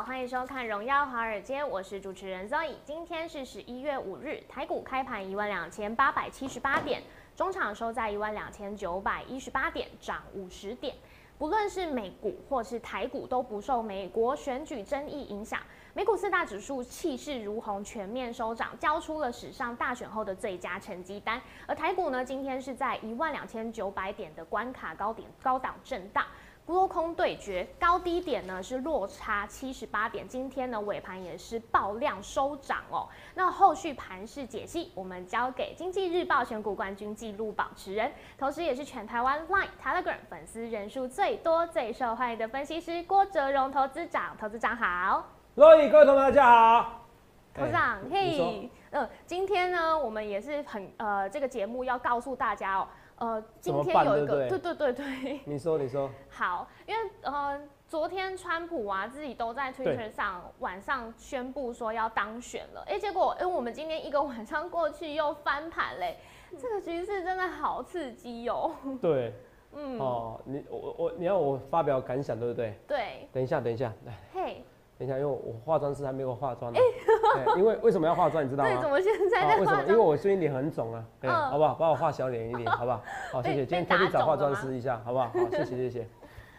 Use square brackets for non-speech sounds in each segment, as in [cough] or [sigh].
好，欢迎收看《荣耀华尔街》，我是主持人 Zoe。今天是十一月五日，台股开盘一万两千八百七十八点，中场收在一万两千九百一十八点，涨五十点。不论是美股或是台股，都不受美国选举争议影响。美股四大指数气势如虹，全面收涨，交出了史上大选后的最佳成绩单。而台股呢，今天是在一万两千九百点的关卡高点高档震荡。多空对决，高低点呢是落差七十八点。今天呢尾盘也是爆量收涨哦。那后续盘势解析，我们交给经济日报选股冠军纪录保持人，同时也是全台湾 Line、Telegram 粉丝人数最多、最受欢迎的分析师郭哲荣投资长。投资长好，各位各位同学大家好，投资长嘿，嗯，今天呢我们也是很呃这个节目要告诉大家哦，呃今天有一个对不对？对对对。[laughs] 你说你说，好，因为呃，昨天川普啊自己都在 Twitter 上晚上宣布说要当选了，哎、结果哎、我们今天一个晚上过去又翻盘嘞，这个局势真的好刺激哦。[laughs] 对。嗯，哦，你我我你要我发表感想对不对？对，等一下等一下，来。嘿，等一下，因为我化妆师还没有化妆呢。[laughs] 哎因为为什么要化妆，你知道对，吗怎？么现在啊为什么？在化妆？因为我最近脸很肿啊，哎、嗯好不好？帮我画小脸一点，好不好？[laughs] 好，谢谢。今天特地找化妆师一下，好不好？好，谢谢谢谢。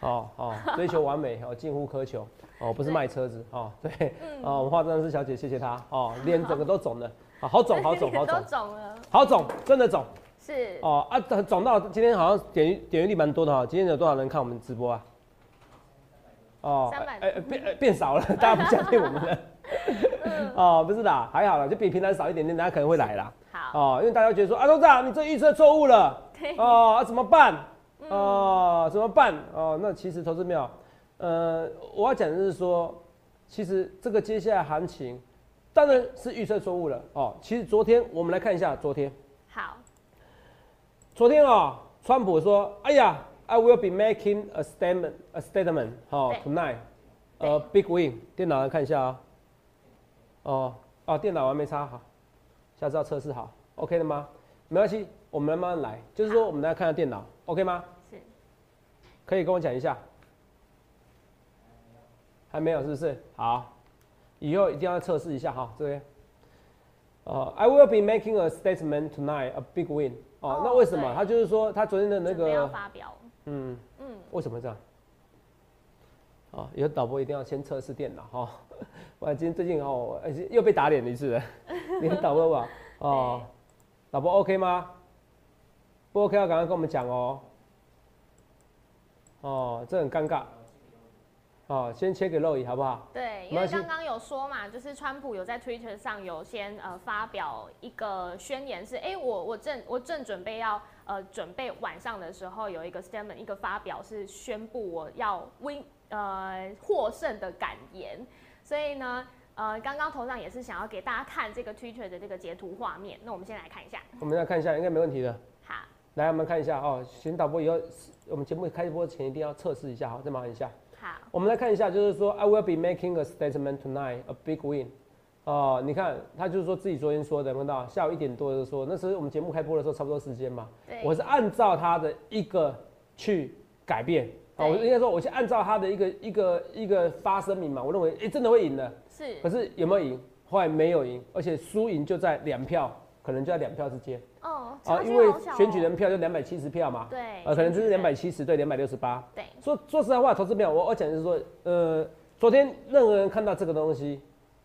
哦哦，追求完美哦，近乎苛求哦，不是对卖车子哦，对嗯哦，我们化妆师小姐谢谢她哦，脸整个都肿了，啊，好肿好肿 [laughs] 好都肿肿了，好肿，真的肿是，哦啊，肿到今天好像点阅点阅率蛮多的哈，今天有多少人看我们直播啊？哦，300哎哎变哎变少了，[laughs] 大家不相信我们了。[laughs] [laughs] 哦，不是的，还好啦，就比平常少一点点，大家可能会来啦。好，哦，因为大家觉得说啊，董事长你这预测错误了，对，哦，啊怎么办？哦，怎么办？哦，那其实投资妙，呃，我要讲的是说，其实这个接下来行情当然是预测错误了哦。其实昨天我们来看一下昨天，好，昨天哦，川普说，哎呀，I will be making a statement, a statement, 哦对，tonight, a big win。电脑来看一下啊、哦，哦，电脑还没插好，下次要测试好，OK 的吗？没关系，我们慢慢来。就是说，我们来看下电脑，OK 吗？是，可以跟我讲一下？还没有是不是？好，以后一定要测试一下哈，这边。哦、i will be making a statement tonight, a big win。哦哦，那为什么？他就是说，他昨天的那个，发表，嗯，嗯，为什么这样？哦，以后导播一定要先测试电脑哈，[laughs] 不然今天最近哦，又被打脸了一次了。你们 [laughs] 导播吧？哦，导播 OK 吗？不 OK 要赶快跟我们讲哦。哦，这很尴尬。哦，先切给肉姨好不好？对，因为刚刚有说嘛，就是川普有在 Twitter 上有先呃发表一个宣言是，哎、我我正我正准备要呃准备晚上的时候有一个 statement 一个发表是宣布我要 win 呃获胜的感言，所以呢。呃，刚刚头上也是想要给大家看这个 Twitter 的这个截图画面，那我们先来看一下。我们来看一下，应该没问题的。好，来，我们看一下哦，请导播以后我们节目开播前一定要测试一下，好，再麻烦一下。好，我们来看一下，就是说，I will be making a statement tonight, a big win。哦，你看，他就是说自己昨天说的，看到？下午一点多的说，那时候我们节目开播的时候差不多时间嘛，对，我是按照他的一个去改变。哦，我对应该说，我是按照他的一个一个一个发声明嘛，我认为，哎、真的会赢的。是。可是有没有赢？后来没有赢，而且输赢就在两票，可能就在两票之间。哦，因为选举哦人票就两百七十票嘛，对，呃，可能就是两百七十对两百六十八。对，说说实在话，投资票，我我讲就是说，呃，昨天任何人看到这个东西，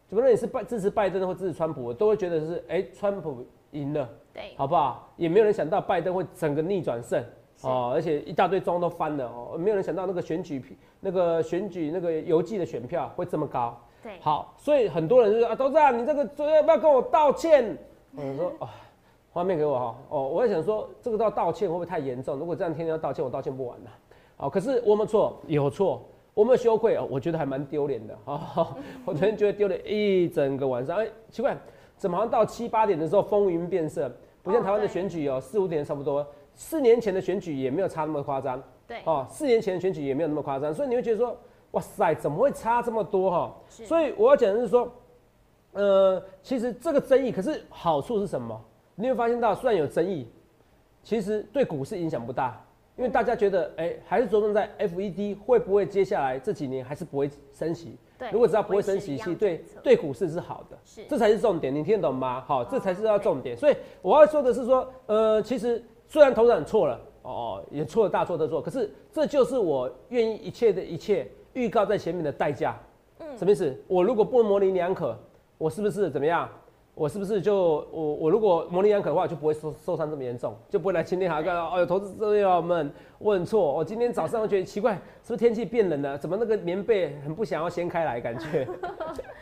不论你是拜支持拜登或支持川普，我都会觉得是，哎、川普赢了，对，好不好？也没有人想到拜登会整个逆转胜哦，而且一大堆庄都翻了哦，没有人想到那个选举那个选举那个邮寄的选票会这么高。对，好，所以很多人就说啊，董事长，你这个要不要跟我道歉？我说啊，画面给我哈。哦，我在想说，这个要道歉会不会太严重？如果这样天天要道歉，我道歉不完了。好，可是我们错有错，我没有羞愧哦，我觉得还蛮丢脸的 [laughs] 啊。我昨天觉得丢脸一整个晚上，哎，奇怪，怎么好像到七八点的时候风云变色？不像台湾的选举哦，四五点差不多。四年前的选举也没有差那么夸张。对。哦，四年前的选举也没有那么夸张，所以你会觉得说，哇塞，怎么会差这么多哈？所以我要讲的是说，呃，其实这个争议，可是好处是什么？你会发现到，虽然有争议，其实对股市影响不大。因为大家觉得，哎，还是着重在 FED 会不会接下来这几年还是不会升息？对，如果只要不会升息，其实对对股市是好的，是，这才是重点，你听得懂吗？好，这才是要重点。所以我要说的是说，呃，其实虽然头长错了，哦，也错了大错特错，可是这就是我愿意一切的一切预告在前面的代价。嗯，什么意思？我如果不模棱两可，我是不是怎么样？我是不是就我我如果模棱两可的话，就不会受受伤这么严重，就不会来今天还看到，哎呦，投资朋友们问错，我今天早上觉得奇怪，是不是天气变冷了？怎么那个棉被很不想要掀开来，感觉？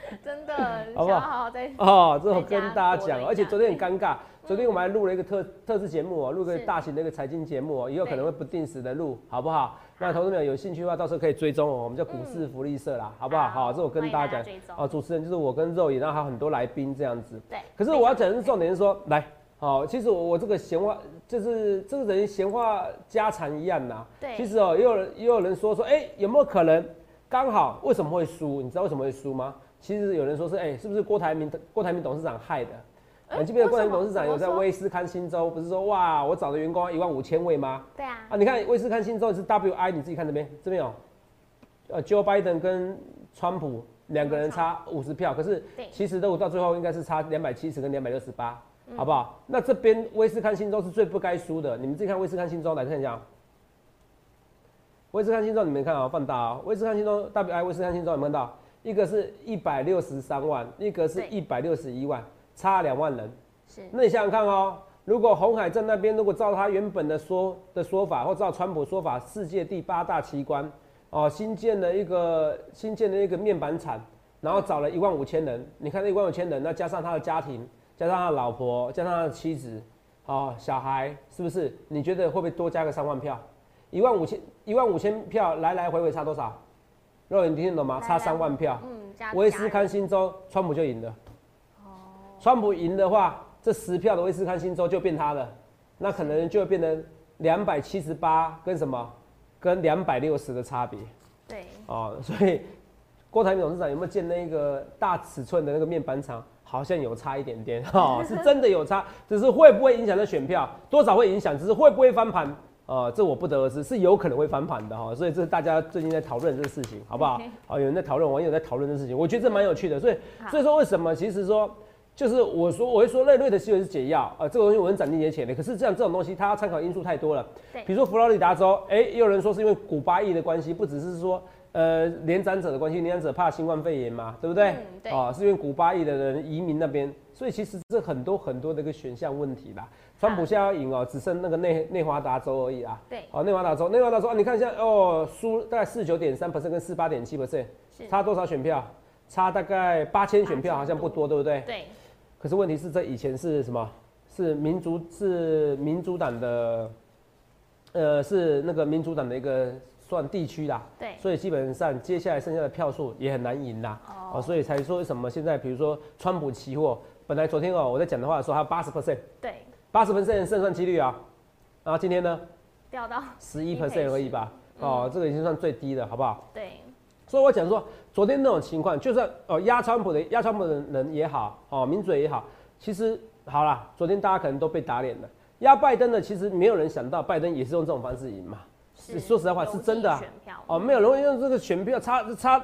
[laughs] 真的，好不好？好好在哦，这我跟大家讲，而且昨天很尴尬。昨天我们还录了一个特特制节目哦，录个大型的一个财经节目哦，以后可能会不定时的录，好不好？那投资者有兴趣的话，到时候可以追踪哦，我们叫股市福利社啦，好不好？好，这我跟大家讲哦，主持人就是我跟肉眼，然后还有很多来宾这样子。对。可是我要讲的是重点是说，来，好，其实我我这个闲话就是这个人闲话家常一样呐。对。其实哦，也有人也有人说说，哎，有没有可能刚好为什么会输？你知道为什么会输吗？其实有人说是，哎，是不是郭台铭郭台铭董事长害的？你记不记得郭台铭董事长有在威斯康星州，不是说哇，我找的员工一万五千位吗？对啊。啊，你看威斯康星州是 WI，你自己看这边，这边有，呃，Joe Biden 跟川普两个人差五十票，可是其实都到最后应该是差两百七十跟两百六十八，好不好？那这边威斯康星州是最不该输的，你们自己看威斯康星州来看一下。威斯康星州你们看啊，放大啊，威斯康星州 WI 威斯康星州有没有看到？一个是一百六十三万，一个是一百六十一万。差两万人，是。那你想想看哦，如果红海镇那边如果照他原本的说的说法，或照川普说法，世界第八大奇观，哦，新建了一个新建的一个面板厂，然后找了一万五千人，你看那一万五千人，那加上他的家庭，加上他的老婆，加上他的妻子，哦，小孩，是不是？你觉得会不会多加个三万票？一万五千一万五千票来来回回差多少？肉眼听得懂吗？差三万票。嗯，威斯康星州，川普就赢了。川普赢的话，这十票的威斯康星州就变他了，那可能就会变成两百七十八跟什么，跟两百六十的差别。对。哦，所以郭台铭董事长有没有建那个大尺寸的那个面板厂？好像有差一点点，哈，是真的有差，只是会不会影响到选票？多少会影响，只是会不会翻盘？呃，这我不得而知，是有可能会翻盘的哈。所以这是大家最近在讨论这个事情，好不好？好，有人在讨论，网友在讨论这事情，我觉得这蛮有趣的。所以，所以说为什么？其实说。就是我说，我会说，瑞瑞的西维是解药啊，这个东西我很斩钉截铁的。可是这样这种东西，它参考因素太多了。对，比如说佛罗里达州，哎，也有人说是因为古巴裔的关系，不只是说呃年长者的关系，年长者怕新冠肺炎嘛，对不对？对。啊，是因为古巴裔的人移民那边，所以其实这很多很多的一个选项问题啦。川普现在要赢哦，只剩那个内内华达州而已啊。对。哦，内华达州，内华达州，你看一下哦，输大概四九点三 percent 跟四八点七 percent，差多少选票？差大概八千选票，好像不多，对不对？对。可是问题是，这以前是什么？是民族是民主党的，呃，是那个民主党的一个算地区啦。对。所以基本上接下来剩下的票数也很难赢啦。哦。所以才说为什么现在，比如说川普期货，本来昨天哦我在讲的话说它八十 percent。对。八十 percent 胜算几率啊？然后今天呢？掉到十一 percent 而已吧。哦，这个已经算最低的，好不好？对。所以我讲说。昨天那种情况，就算哦压川普的压川普的人也好，哦名嘴也好，其实好了，昨天大家可能都被打脸了。压拜登的，其实没有人想到拜登也是用这种方式赢嘛。说实在话，是真的啊。哦，没有容易用这个选票差差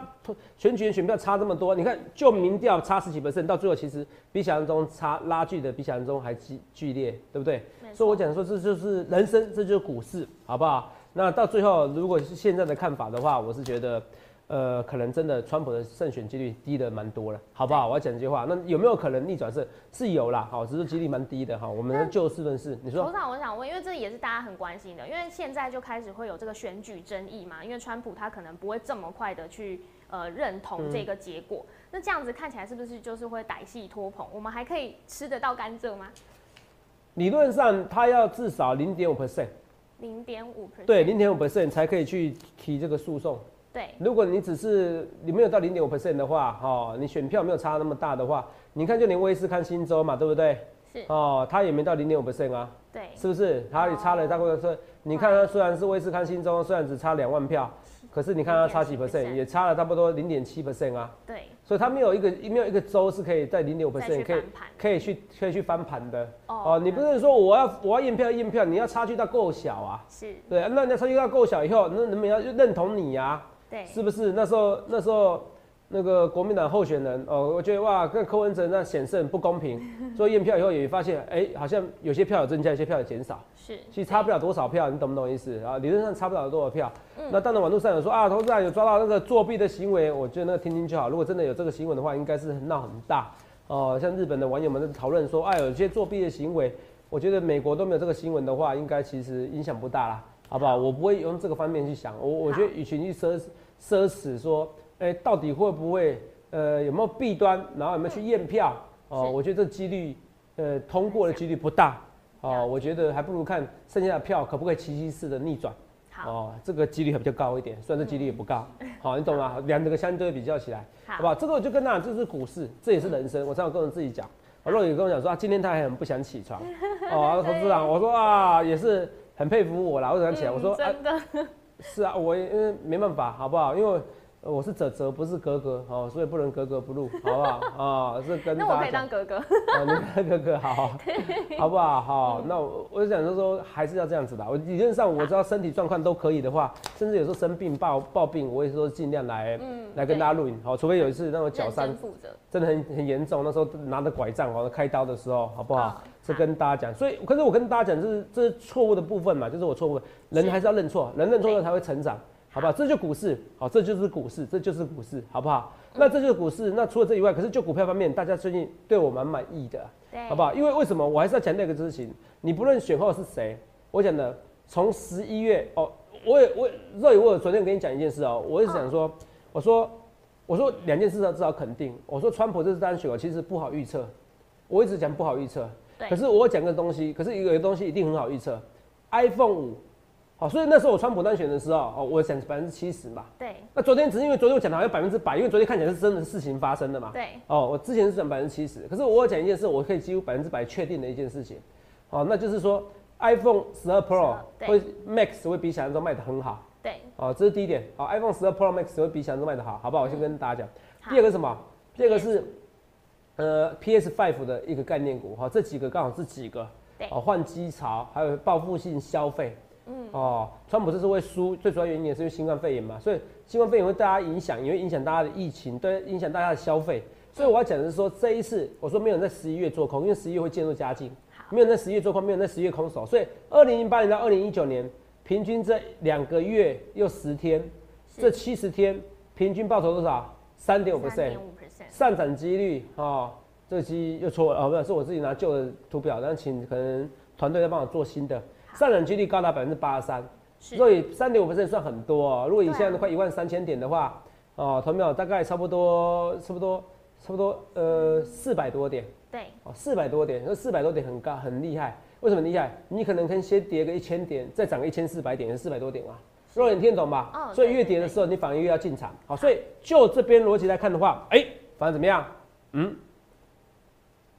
选举选票差这么多。你看，就民调差十几百分，到最后其实比想象中差拉锯的比想象中还剧剧烈，对不对？所以我讲说这就是人生，这就是股市，好不好？那到最后，如果是现在的看法的话，我是觉得。呃，可能真的川普的胜选几率低的蛮多了，好不好？我要讲这句话，那有没有可能逆转胜？是有啦，好，只是几率蛮低的哈。我们就事论事，你说。头长，我想问，因为这也是大家很关心的，因为现在就开始会有这个选举争议嘛，因为川普他可能不会这么快的去呃认同这个结果，那这样子看起来是不是就是会歹戏拖棚？我们还可以吃得到甘蔗吗？理论上他要至少零点五 percent，零点五 percent，对，零点五 percent 才可以去提这个诉讼。对，如果你只是你没有到零点五 percent 的话，哦，你选票没有差那么大的话，你看就连威斯康星州嘛，对不对？是，哦，它也没到零点五 percent 啊，对，是不是？它也差了大概是，你看它虽然是威斯康星州，虽然只差两万票，可是你看它差几 percent，也差了差不多零点七 percent 啊。对，所以它没有一个没有一个州是可以在零点五 percent 可以可以去可以去翻盘的。哦哦，你不是说我要我要验票验票，你要差距到够小啊？是，对，那你要差距到够小以后，那人们要认同你呀、对，是不是？那时候那时候那个国民党候选人哦，我觉得哇，跟柯文哲那显示很不公平。[laughs] 所以验票以后也发现，哎、好像有些票有增加，有些票有减少，是，其实差不了多少票，你懂不懂意思啊？理论上差不了多少票。嗯那当然网络上有说啊，投资人有抓到那个作弊的行为，我觉得那个听听就好。如果真的有这个新闻的话，应该是很闹很大哦。像日本的网友们在讨论说，哎、有些作弊的行为，我觉得美国都没有这个新闻的话，应该其实影响不大啦，好不好？我不会用这个方面去想，我我觉得与其去奢奢侈说，哎、到底会不会呃有没有弊端，然后有没有去验票？哦、是。我觉得这几率呃通过的几率不大。哦、我觉得还不如看剩下的票可不可以奇迹式的逆转。好，哦，这个几率还比较高一点，虽然这几率也不高，好，你懂吗？两个相对比较起来，好。不好，这个我就跟大家，这是股市，这也是人生。我常常跟我自己讲，我若雨跟我讲说啊，今天他还很不想起床，[laughs] 哦，投资长，我说啊，也是很佩服我啦，我想起来，我说真的，[laughs] 是啊，我因为没办法，好不好？因为呃我是泽泽，不是格格，哦，所以不能格格不入，好不好？啊，[laughs] 这跟那我可。以当哥哥，哦，[laughs] 你当哥哥好，好不好？好，那我我就想说说还是要这样子的。我理论上我知道身体状况都可以的话，甚至有时候生病抱抱病，我也说尽量来嗯来跟大家录影。好，除非有一次那种脚认伤真的很很严重，那时候拿着拐杖哦开刀的时候，好不好嗯？是跟大家讲，所以可是我跟大家讲，这是这是错误的部分嘛，就是我错误的，人还是要认错，人认错了才会成长。好不好？这就股市，好，这就是股市，这就是股市，好不好？那这就是股市。那除了这以外，可是就股票方面，大家最近对我蛮满意的，好不好？因为为什么？我还是要强调一个事情，你不论选后是谁，我讲的从十一月哦，我也我肉友，我有昨天跟你讲一件事哦，我是想说，我说我说两件事要至少肯定，我说川普这次当选哦，其实不好预测，我一直讲不好预测，对可是我讲个东西，可是有一个东西一定很好预测，iPhone 五，好，所以那时候我川普单选的时候，哦，我讲百分之七十嘛，对。那昨天只是因为昨天我讲的好像百分之百，因为昨天看起来是真的事情发生的嘛。对，哦，我之前是讲百分之七十，可是我有讲一件事，我可以几乎百分之百确定的一件事情，哦，那就是说 iPhone 十二 Pro 对。会 Max 会比想象中卖的很好，对，哦，这是第一点，哦、iPhone 十二 Pro Max 会比想象中卖的好，好不好？我先跟大家讲。第二个是什么？第二个是呃 PS Five 的一个概念股，哈、这几个刚好是几个，对。哦，换机潮，还有报复性消费，嗯，哦，川普这次会输，最主要原因也是因为新冠肺炎嘛，所以新冠肺炎会大家影响，也会影响大家的疫情，对，影响大家的消费。所以我要讲的是说，这一次我说没有人在十一月做空，因为十一月会渐入佳境，好。没有人在十一月做空，没有人在十一月空手，所以二零零八年到二零一九年，平均这两个月又十天，这七十天平均报酬多少？三点五 percent，点五 percent，上涨几率啊，这个机又错了哦，不是，是我自己拿旧的图表，然后请可能团队再帮我做新的，上涨几率高达百分之八十三，所以三点五 percent 算很多哦。如果以对啊现在都快一万三千点的话，哦，同没有大概差不多差不多差不多呃四百多点对，哦，四百多点，那四百多点很高很厉害，为什么厉害？你可能可以先跌个一千点，再涨个一千四百点，四百多点啊。若你听得懂吧？哦所以越跌的时候，你反而越要进场。好，所以就这边逻辑来看的话，哎、反正怎么样？嗯，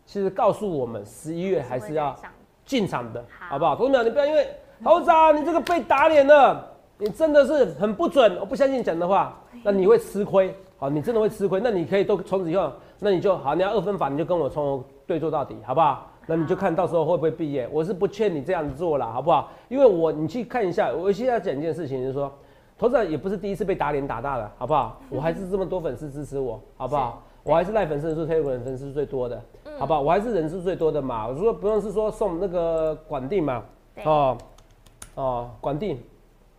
其实告诉我们十一月还是要进场的，好好不好？同志们，你不要因为猴子啊，你这个被打脸了，你真的是很不准，我不相信讲的话，那你会吃亏。好，你真的会吃亏，那你可以都从此以后，那你就好，你要二分法，你就跟我从头对做到底，好不好？那你就看到时候会不会毕业。我是不劝你这样子做了，好不好？因为我你去看一下，我现在讲一件事情，就是说，投资者也不是第一次被打脸打大了，好不好？[laughs] 我还是这么多粉丝支持我，好不好？我还是赖粉丝人数、推文粉丝最多的，好不好？我还是人数最多的嘛。我说不用是说送那个管定嘛，哦哦管定，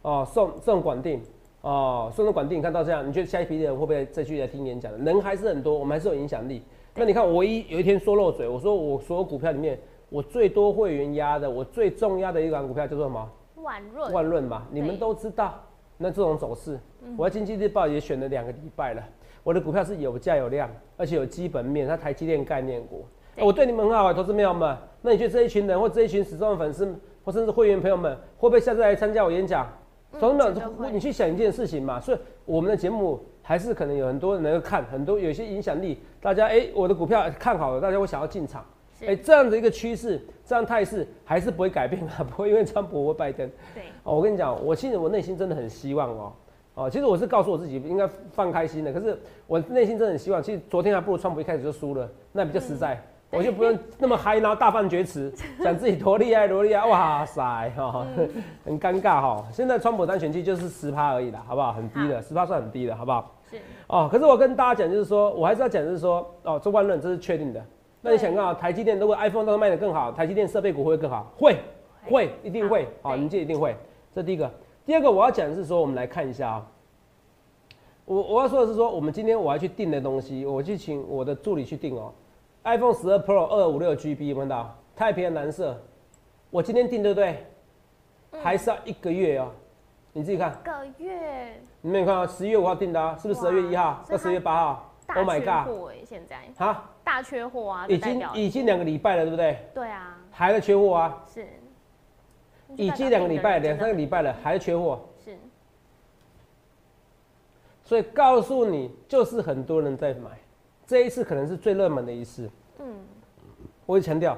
哦送送管定，哦送的管定，你看到这样，你觉得下一批的人会不会再继续来听演讲？人还是很多，我们还是有影响力。那你看，我一有一天说漏嘴，我说我所有股票里面，我最多会员压的，我最重压的一档股票叫做什么？万润，万润嘛，你们都知道。那这种走势，我在经济日报也选了两个礼拜了。我的股票是有价有量，而且有基本面，它台积电概念股。对我对你们很好啊，投资朋友们。那你觉得这一群人或这一群始终的粉丝或甚至会员朋友们，会不会下次来参加我演讲？嗯投资朋友绝对会你去想一件事情嘛，所以我们的节目还是可能有很多人能够看，很多有一些影响力，大家哎、我的股票看好了，大家会想要进场。是哎、这样的一个趋势，这样态势还是不会改变啊，[laughs] 不会因为川普或拜登。对，哦，我跟你讲，我其实我内心真的很希望哦，哦，其实我是告诉我自己应该放开心的，可是我内心真的很希望，其实昨天还不如川普一开始就输了，那比较实在，我就不用那么嗨，然后大放厥词，[laughs] 讲自己多厉害多厉害，哇塞哈、很尴尬哈、现在川普单选期就是十趴而已啦，好不好？很低的，十趴算很低的，好不好？是哦，可是我跟大家讲，就是说我还是要讲，就是说，哦，这万论这是确定的。那你想看啊，台积电如果 iPhone 都卖得更好，台积电设备股会更好？会，会，一定会。好，对你记得一定会。这第一个。第二个我要讲的是说，我们来看一下啊。我我要说的是说，我们今天我要去订的东西，我去请我的助理去订哦。iPhone 十二 Pro 二五六 GB 看到？太平洋蓝色。我今天订对不对？还是要一个月哦。你自己看，个月你没有看到十一月五号订的啊？是不是十二月一号到十月八号大？Oh my god！现在哈，大缺货啊，已经已经两个礼拜了，对不对？对啊，还在缺货啊，是已经两个礼拜、两三个礼拜拜了，还缺货，是所以告诉你，就是很多人在买，这一次可能是最热门的一次。嗯我会强调，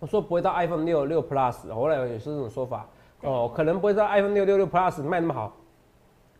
我说不会到 iPhone 六六 Plus，后来也是这种说法哦，可能不会到 iPhone 六六六 Plus 卖那么好，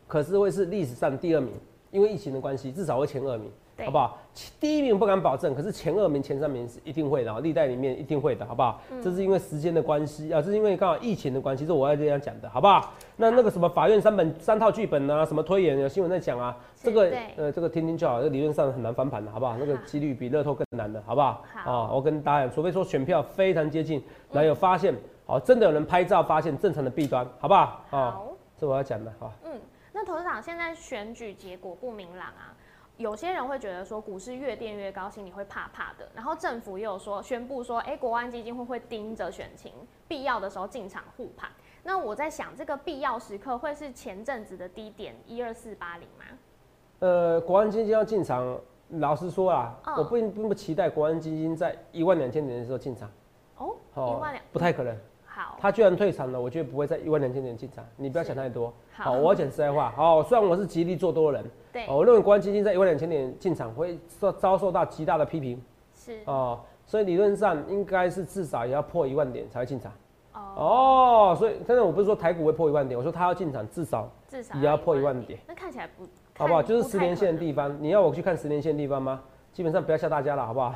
可是会是历史上第二名，因为疫情的关系，至少会前二名。对好不好？第一名不敢保证，可是前二名、前三名是一定会的，啊，历代里面一定会的，好不好？嗯这是因为时间的关系啊，这是因为刚好疫情的关系，这我要这样讲的，好不好？那那个什么法院三本三套剧本啊，什么推演有新闻在讲啊，这个呃这个听听就好，这理论上很难翻盘的，好不好？那个几率比乐透更难的，好不好？好哦，我跟大家讲，除非说选票非常接近，然后有发现，好，真的有人拍照发现正常的弊端，好不好？哦，好。这我要讲的，好。嗯，那董事长现在选举结果不明朗啊，有些人会觉得说股市越垫越高，心里会怕怕的。然后政府也有说宣布说，哎、国安基金会会盯着选情，必要的时候进场护盘。那我在想，这个必要时刻会是前阵子的低点一二四八零吗？呃，国安基金要进场，老实说啊，嗯我并并不期待国安基金在一万两千点的时候进场，哦，哦一万两，不太可能。好，他居然退场了，我觉得不会在一万两千点进场，你不要想太多。好我要讲实在话。好，虽然我是极力做多的人，对，哦我认为国安基金在一万两千点进场会受遭受到极大的批评是哦，所以理论上应该是至少也要破一万点才会进场。哦，哦，所以但是我不是说台股会破一万点，我说他要进场至少至少也要破一一万点，那看起来不好不好？就是十年线的地方，你要我去看十年线的地方吗？基本上不要吓大家了，好不好？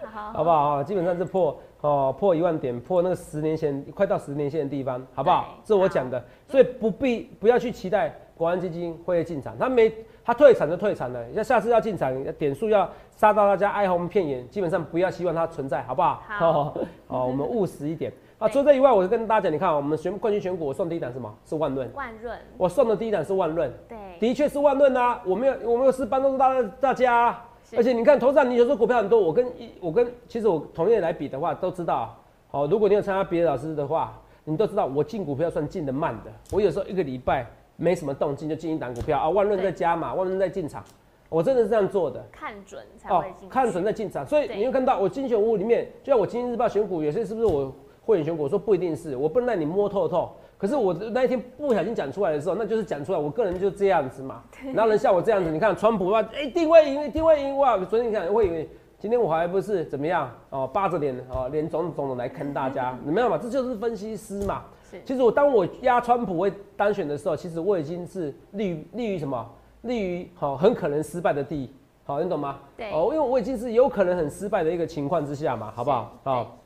太 [laughs] 好，好不好啊？基本上是破哦，破一万点，破那个十年线，快到十年线的地方，好不好？这我讲的，所以不必不要去期待国安基金会进场，他没他退场就退场了，要下次要进场，点数要杀到大家哀鸿遍野，基本上不要希望它存在，好不好？好 [laughs] 哦，哦我们务实一点啊。除了这以外，我就跟大家讲，你看啊我们选冠军选股，我送第一档什么？是万润，万润，我送的第一档是万润，对，的确是万润啊，我没有我没有是帮助大大家啊。是而且你看，投资长，你有时候股票很多，我跟一我跟其实我同业来比的话，都知道。好，如果你有参加别的老师的话，你都知道我进股票算进的慢的。我有时候一个礼拜没什么动静就进一档股票啊，万润在加码，万润在进场，我真的是这样做的。看准才哦会进去，看准再进场，所以你会看到我精选屋里面，就像我今天日报选股，有些是不是我会员选股？我说不一定是，我不能让你摸透透。可是我那一天不小心讲出来的时候，那就是讲出来，我个人就这样子嘛。然后人像我这样子，你看川普啊，哎、一定位赢，一定会赢哇！昨天你看会赢，今天我还不是怎么样哦，扒着脸哦，脸肿肿的来坑大家，[laughs] 你没有嘛？这就是分析师嘛。是其实我当我压川普会当选的时候，其实我已经是利于利于什么？利于好、很可能失败的地，好、你懂吗？对哦，因为我已经是有可能很失败的一个情况之下嘛，好不好？是好、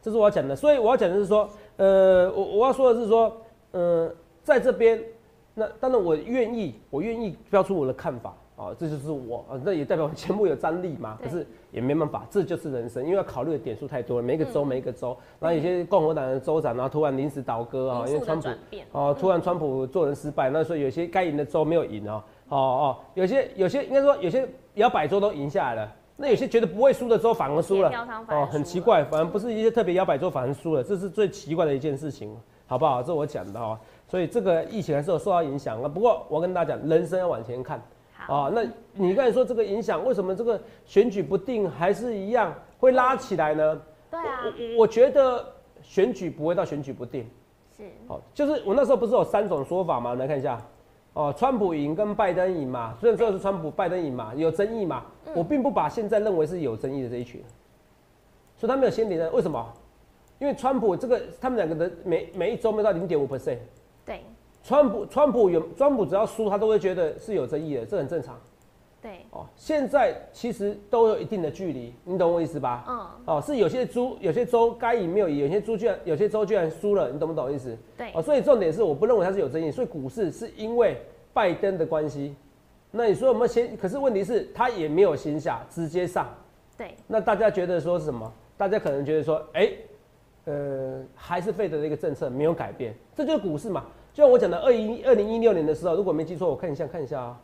这是我要讲的。所以我要讲的是说，呃，我我要说的是说，呃，在这边，那当然我愿意，我愿意标出我的看法。哦，这就是我啊，那也代表我节目有张力嘛。可是也没办法，这就是人生，因为要考虑的点数太多了，每一个州每一个州，然后有些共和党的州长，然后突然临时倒戈啊，因为川普哦，突然川普做人失败，那所以有些该赢的州没有赢哦，哦哦，有些有些应该说有些摇摆州都赢下来了，那有些觉得不会输的时候反而输了。哦，很奇怪，反而不是一些特别摇摆州反而输了，这是最奇怪的一件事情，好不好？这我讲的哦，所以这个疫情还是有受到影响啊。不过我跟大家讲，人生要往前看，好，啊，那你刚才说这个影响，为什么这个选举不定还是一样会拉起来呢？对啊，我我觉得选举不会到选举不定，是，好，就是我那时候不是有三种说法吗？来看一下，哦，川普赢跟拜登赢嘛，虽然说是川普拜登赢嘛，有争议嘛，嗯我并不把现在认为是有争议的这一群，所以他没有先赢的，为什么？因为川普这个他们两个的每每一周没到零点五 percent，对川普川普有川普只要输，他都会觉得是有争议的，这很正常。对，哦，现在其实都有一定的距离，你懂我意思吧？嗯，哦，是有些猪有些州该赢没有赢，有些猪居然有些州居然输了，你懂不懂意思？对哦，，所以重点是我不认为它是有争议，所以股市是因为拜登的关系。那你说有没有先？可是问题是他也没有先下，直接上。对，那大家觉得说是什么？大家可能觉得说，哎、呃，还是费德的一个政策没有改变，这就是股市嘛。就像我讲的，二一二零一六年的时候，如果没记错，我看一下看一下啊，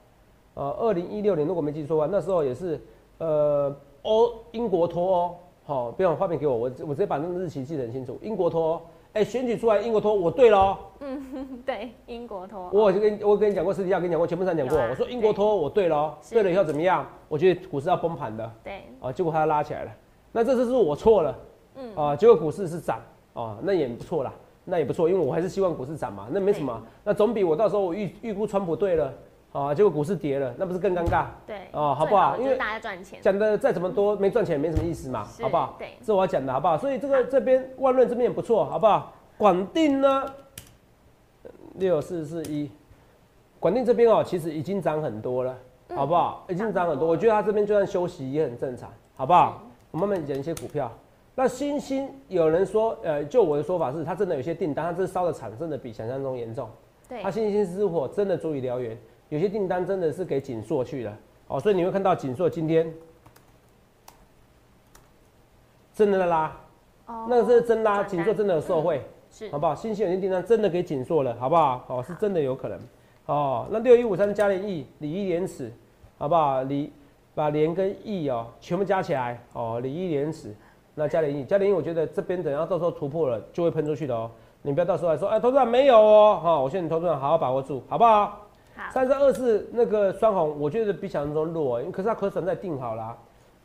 呃，二零一六年如果没记错啊，那时候也是呃欧英国脱欧，好、不用画面给我，我我直接把那个日期记得很清楚，英国脱欧，哎、选举出来英国脱欧，我对了嗯。对，英国脱欧，我有跟我跟你讲过，私底下跟你讲过，节目上讲过，啊我说英国脱欧我对了哦，对了以后怎么样？我觉得股市要崩盘的。对，啊，结果它拉起来了。那这次是我错了，嗯。啊，结果股市是涨，啊，那也不错啦，那也不错，因为我还是希望股市涨嘛，那没什么，那总比我到时候我预预估川普对了，啊，结果股市跌了，那不是更尴尬？对，哦好不好因为大家赚钱，讲的再怎么多，没赚钱也没什么意思嘛，好不好？对这我要讲的好不好？所以这个这边万润这边也不错，好不好？广定呢，六四四一，广定这边哦，其实已经涨很多了，嗯好不好？已经涨很多，我觉得它这边就算休息也很正常，好不好？我慢慢讲一些股票。那星星有人说，呃，就我的说法是，它真的有些订单，它这烧的产真的比想象中严重。对它，星星之火真的足以燎原，有些订单真的是给锦硕去了哦，所以你会看到锦硕今天真的在拉，哦那个是真拉，锦硕真的有受惠，是好不好？新兴有些订单真的给锦硕了，好不好？哦，是真的有可能。哦，那六一五三加联益，礼一廉耻，好不好？礼把联跟益哦全部加起来，哦，礼一廉耻，那加联益，加联益，我觉得这边等下到时候突破了就会喷出去的哦。你不要到时候来说，哎，投资人没有哦，哈、我劝你投资人好好把握住，好不好？好，三三二四那个双红，我觉得比想象中弱，因为可是它可转债定好了啊、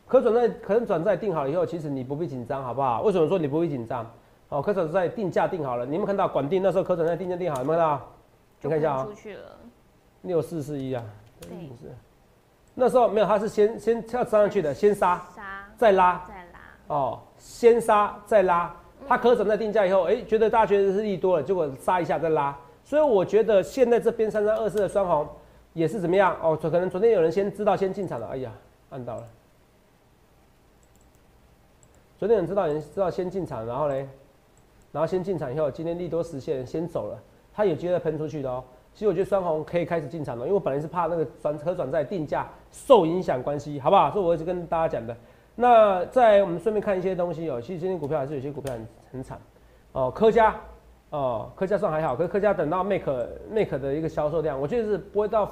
可转债可转债定好了以后，其实你不必紧张，好不好？为什么说你不必紧张？哦，可转债定价定好了，你有看到管定那时候可转债定价定好，有没有看到？你看一下啊、出去了，六四四一啊，对，是那时候没有，它是先先要杀上去的，先杀杀再拉。再拉，哦，先杀再拉，它可转债定价以后，哎、觉得大家觉得是利多了，结果杀一下再拉，所以我觉得现在这边三三二四的双红也是怎么样哦？可能昨天有人先知道先进场了，哎呀，按到了。昨天有人知道，有人知道先进场，然后嘞，然后先进场以后，今天利多实现，先走了，它有机会喷出去的哦。其实我觉得双红可以开始进场了，因为我本来是怕那个转可转债定价受影响关系，好不好？所以我一直跟大家讲的。那在我们顺便看一些东西哦，其实今天股票还是有些股票很很惨哦，科家哦，科家算还好，可是科家等到 Make Make 的一个销售量，我觉得是不会到，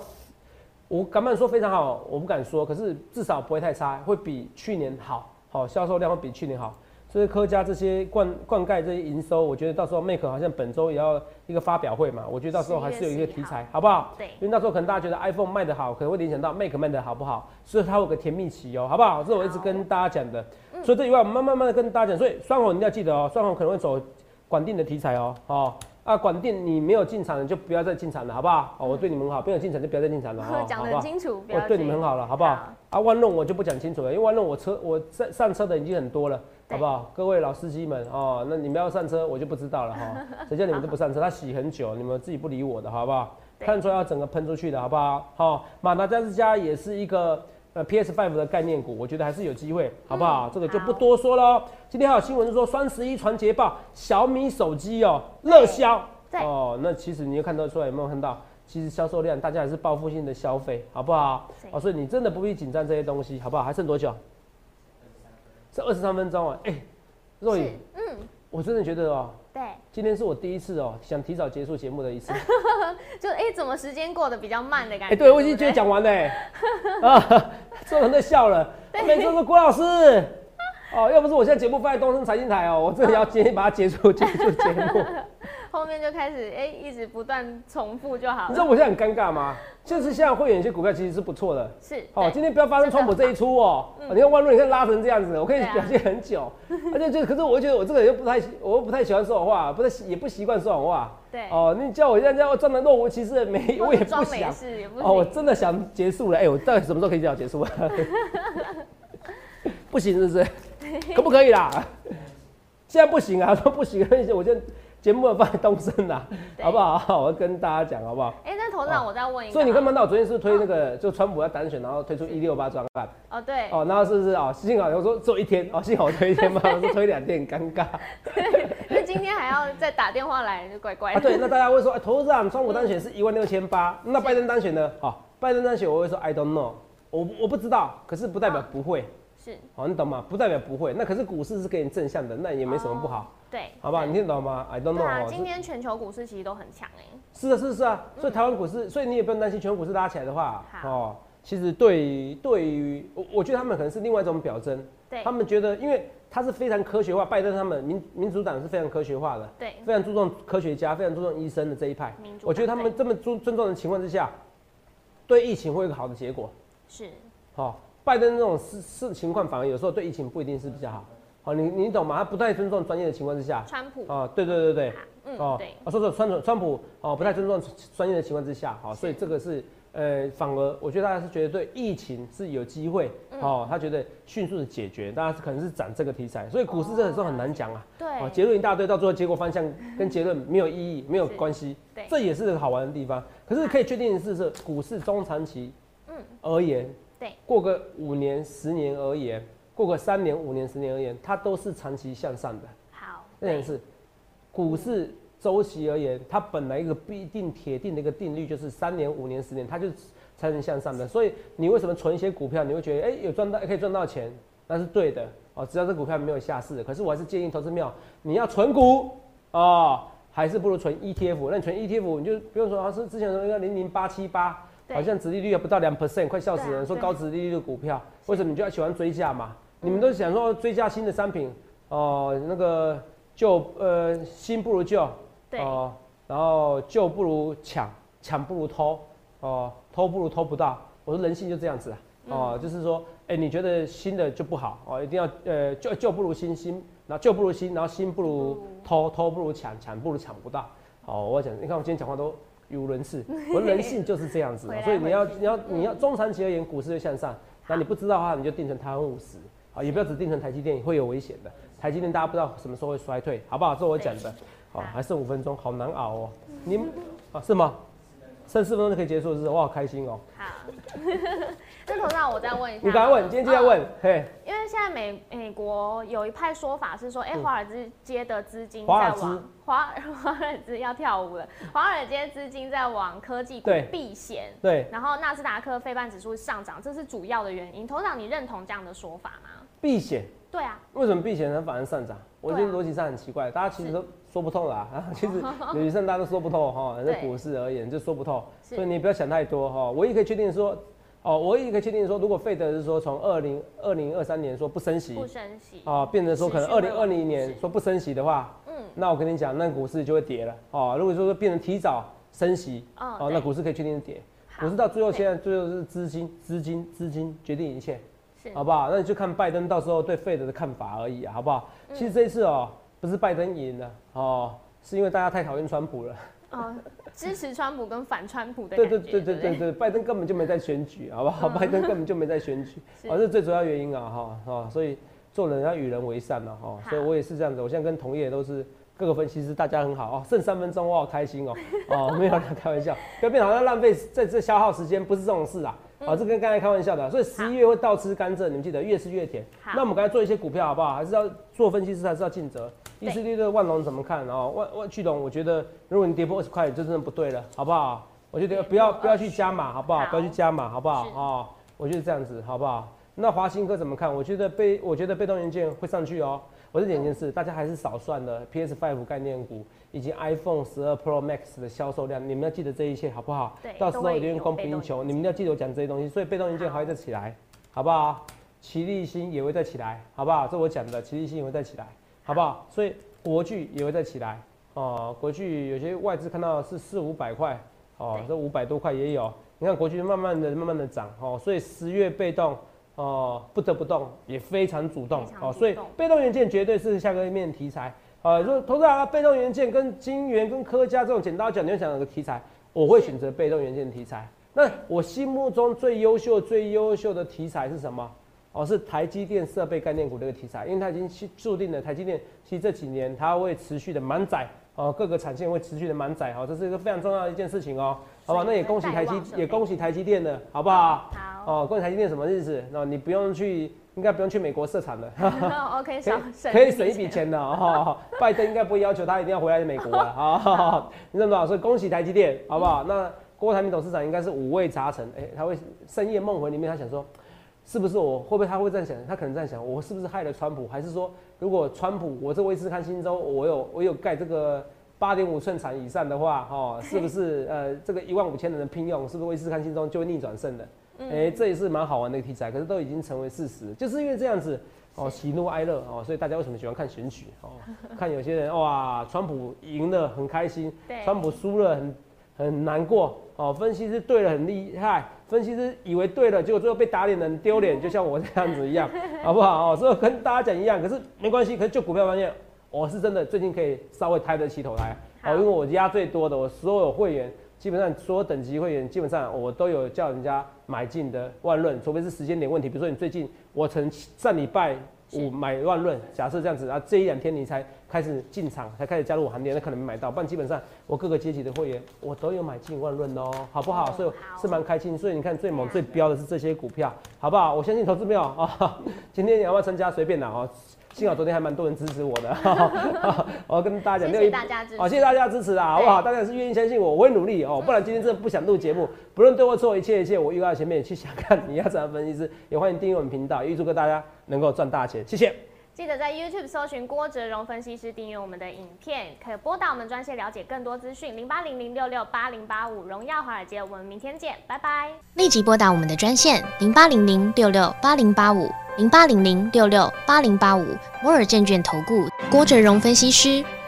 我敢不敢说非常好，我不敢说，可是至少不会太差，会比去年好，好、销售量会比去年好。所以科家这些灌灌溉这些营收，我觉得到时候 Make 好像本周也要一个发表会嘛，我觉得到时候还是有一个题材，好不好？对因为那时候可能大家觉得 iPhone 卖得好，可能会联想到 Make 卖得好不好，所以它有个甜蜜期哦，好不好？这是我一直跟大家讲的。所以这以外，我们慢慢慢的跟大家讲，所以双红你一定要记得哦，双红可能会走管定的题材哦，哦。啊，管定你没有进场的就不要再进场了，好不好？哦，我对你们好，没有进场就不要再进场了，哦，[laughs] 讲好不好？得很清楚，我对你们很好了，好不好？啊，万弄我就不讲清楚了，因为万弄我车我上上车的已经很多了，好不好？各位老司机们哦，那你们要上车我就不知道了哈，[laughs] 谁叫你们都不上车？他洗很久，你们自己不理我的好不好？对看出来要整个喷出去的好不好？好，马达加斯加也是一个呃 PS Five 的概念股，我觉得还是有机会，好不好？嗯这个就不多说了。今天还有新闻说双十一传捷报，小米手机哦热销哦，那其实你又看得出来有没有看到？其实销售量大家还是报复性的消费，好不好？对哦，所以你真的不必紧张这些东西，好不好？还剩多久？这二十三分钟啊！哎、若是雨，，嗯，我真的觉得哦，对，今天是我第一次哦，想提早结束节目的一次。[laughs] 就哎，怎么时间过得比较慢的感哎、觉？对我已经觉得讲完了、欸 [laughs] 啊，所有人都笑了。每周说郭老师，哦，要不是我现在节目放在东森财经台哦，我真的要今天把它结束结束节目。[laughs] 后面就开始哎、一直不断重复就好了。你知道我现在很尴尬吗？就是现在会有一些股票其实是不错的。是，哦，今天不要发生川普这一出哦！嗯哦你看万润，你看拉成这样子，我可以表现很久，而且就可是我觉得我这个人又不太喜，我又不太喜欢说谎话，不太也不习惯说谎话。对，哦，你叫我现在这样装的若无其事的没，我也不想。事也不哦，我。真的想结束了。哎、我到底什么时候可以叫结束啊？[laughs] 不行，是不是？[laughs] 可不可以啦？[laughs] 现在不行啊，说不行，我就节目要放在东升啦，好不好？我要跟大家讲，好不好？哎、那头长，我再问一个，所以你看不到我昨天是推那个，就川普要单选，然后推出一六八专案，哦，对，哦，然后是不是哦？幸好我说只有一天，哦，幸好我推一天嘛，[laughs] 我说推两天很尴尬那今天还要再打电话来，就怪怪啊。的。对，那大家会说，哎，投资长，川普单选是一万六千八，那拜登单选呢？好，拜登单选我会说 I don't know，我我不知道，可是不代表不会，是，好，你懂吗？不代表不会，那可是股市是给你正向的，那也没什么不好，对，好不好？你听得懂吗？I don't，know，今天全球股市其实都很强哎、是啊，是的是啊，所以台湾股市，所以你也不用担心全球股市拉起来的话，哦，其实对对于我，我觉得他们可能是另外一种表征，对他们觉得，因为他是非常科学化，拜登他们民民主党是非常科学化的，对，非常注重科学家，非常注重医生的这一派民主。党我觉得他们这么尊尊重的情况之下，对疫情会有一个好的结果。是，好、拜登这种事事情况反而有时候对疫情不一定是比较好。好、你你懂吗？他不太尊重专业的情况之下，川普，啊、对对对对，嗯，哦，对，啊，说说川普川普哦，不太尊重专业的情况之下，好、所以是这个是呃，反而我觉得大家是觉得对疫情是有机会，嗯。哦，他觉得迅速的解决，大家可能是涨这个题材，所以股市这个时候很难讲啊，对，哦，结论一大堆，到最后结果方向跟结论没有意义，没有是关系，对。这也是个好玩的地方。可是可以确定的是，是股市中长期嗯，而言，对，过个五年、十年而言，过个三年、五年、十年而言，它都是长期向上的。好，那件事，股市周期而言，它本来一个必定铁定的一个定律就是三年、五年、十年，它就是才能向上的。所以你为什么存一些股票，你会觉得哎、有赚到可以赚到钱，那是对的哦。只要这股票没有下市，可是我还是建议投资庙你要存股哦，还是不如存 ETF。那你存 ETF 你就不用说，好像是之前说那个零零八七八，好像殖利率还不到两 percent，快笑死人。说高殖利率的股票，为什么你就要喜欢追价嘛？你们都想说追加新的商品哦、那个旧呃新不如旧对，哦、然后旧不如抢，抢不如偷哦、偷不如偷不到。我说人性就这样子啊哦、就是说，哎、你觉得新的就不好哦、一定要呃旧旧不如新，新然后旧不如新，然后新不如偷，偷不如抢，抢不如抢不到。哦，我讲，你看我今天讲话都语无伦次，[laughs] 我的人性就是这样子、所以你要你要你要中长期而言，股市就向上。那你不知道的话，你就定成台湾五十，好，也不要只定成台积电，会有危险的。台积电大家不知道什么时候会衰退，好不好？这是我讲的。好，还剩五分钟，好难熬哦。你们啊是吗？剩四分钟就可以结束，是？我好开心哦。好。那头上我再问一下，你赶快问，今天就要问，嘿，因为现在美美国有一派说法是说，哎、嗯华尔街的资金在往华 [laughs] 华尔兹要跳舞了，华尔街资金在往科技股对避险，对，然后纳斯达克费半指数上涨，这是主要的原因。头长，你认同这样的说法吗？避险？对啊，为什么避险它反而上涨？我觉得逻辑上很奇怪，大家其实都说不透啦。啊，[laughs] 其实逻辑上大家都说不透哈，[laughs] 在股市而言就说不透，所以你不要想太多哈。唯一可以确定的说，哦，唯一可以确定的说，如果费德是说从二零二零二三年说不升息不升息，啊，变成说可能二零二零年是。说不升息的话，嗯，那我跟你讲，那股市就会跌了。哦。如果说变成提早升息，哦，哦，那股市可以确定是跌。股市到最后对。现在最后是资金、资金、资金决定一切，是好不好？那你就看拜登到时候对费德的看法而已啊，好不好？嗯其实这一次哦，不是拜登赢了哦，是因为大家太讨厌川普了。哦，支持川普跟反川普的对对对对对对，拜登根本就没在选举，好不好？拜登根本就没在选举，是哦，这是最主要原因啊，哈哈，所以做人要与人为善了哈，所以我也是这样子，我现在跟同业都是各个分析师，大家很好哦，剩三分钟我好开心哦，哦，没有啦，开玩笑，不要变好像浪费在这消耗时间，不是这种事啊。啊，这跟刚才开玩笑的，所以十一月会倒吃甘蔗，你们记得越吃越甜。那我们刚才做一些股票好不好？还是要做分析师，还是要尽责。对一四六六万隆怎么看？哦，万万巨龙，我觉得如果你跌破二十块，就真的不对了，好不好？我觉得不要不要去加码，好不好？不要去加码，好不好？是哦，我觉得这样子，好不好？那华新科怎么看？我觉得被我觉得被动元件会上去哦。我是讲一件事，大家还是少算了 PS Five 概念股以及 iPhone 十二 Pro Max 的销售量，你们要记得这一切，好不好对？到时候一定公平求，元你们要记得我讲这些东西，所以被动元件还会再起来，好不好？齐力新也会再起来，好不好？这我讲的，齐力新也会再起来，好不好？所以国巨也会再起来，哦，国巨有些外资看到是四五百块，哦，对这五百多块也有。你看国巨慢慢的、慢慢的涨，哦，所以十月被动，哦，不得不动，也非常主动哦，主所以被动元件绝对是下个面题材。呃，如果投资啊，被动元件跟金元跟科家这种剪刀脚，你会想有个题材，我会是选择被动元件题材。那我心目中最优秀、最优秀的题材是什么？哦，是台积电设备概念股这个题材，因为它已经去注定了台积电其实这几年它会持续的满载哦，各个产线会持续的满载哦，这是一个非常重要的一件事情哦，好吧？那也恭喜台积也恭喜台积电了，好不好？好哦，恭喜台积电什么日子？那你不用去，应该不用去美国设厂了。[laughs] OK，可少以可以省一笔。钱的哦。[laughs] 拜登应该不会要求他一定要回来美国了啊。[laughs] 你知道吗？所以恭喜台积电，好不好？那郭台铭董事长应该是五味杂陈，哎，他会深夜梦回里面，他想说，是不是我会不会他会这样想？他可能这样想，我是不是害了川普？还是说，如果川普我这威斯康星州我有我有盖这个八点五寸产以上的话，哦，是不是呃这个一万五千人的聘用，是不是威斯康星州就会逆转胜的？哎、这也是蛮好玩的一个题材，可是都已经成为事实，就是因为这样子哦，喜怒哀乐哦，所以大家为什么喜欢看选举哦？[laughs] 看有些人哇，川普赢了很开心，川普输了很很难过哦。分析师对了很厉害，分析师以为对了，结果最后被打脸很丢脸，就像我这样子一样，[laughs] 好不好哦？所以跟大家讲一样，可是没关系，可是就股票方面，我是真的最近可以稍微抬得起头来好哦，因为我压最多的，我所有会员。基本上所有等级会员，基本上我都有叫人家买进的万润，除非是时间点问题。比如说你最近我曾上礼拜五买万润，假设这样子啊，这一两天你才开始进场，才开始加入我行列，那可能没买到。不然基本上我各个阶级的会员我都有买进万润哦，好不好？哦所以是蛮开心。所以你看最猛最标的是这些股票，好不好？我相信投资朋友啊，[laughs] 今天你要不要参加随便拿哦。幸好昨天还蛮多人支持我的，[laughs] 我要跟大家讲，谢谢大家支持好，谢谢大家支持啊，好不好？大家是愿意相信我，我会努力哦，不然今天真的不想录节目。不论对或错，一切一切，我预告在前面去想看你要怎样分析师，也欢迎订阅我们频道，预祝各大家能够赚大钱，谢谢。记得在 YouTube 搜寻郭哲荣分析师，订阅我们的影片，可以拨打我们专线了解更多资讯，零八零零六六八零八五，荣耀华尔街，我们明天见，拜拜。立即拨打我们的专线零八零零六六八零八五零八零零六六八零八五摩尔证券投顾郭哲荣分析师。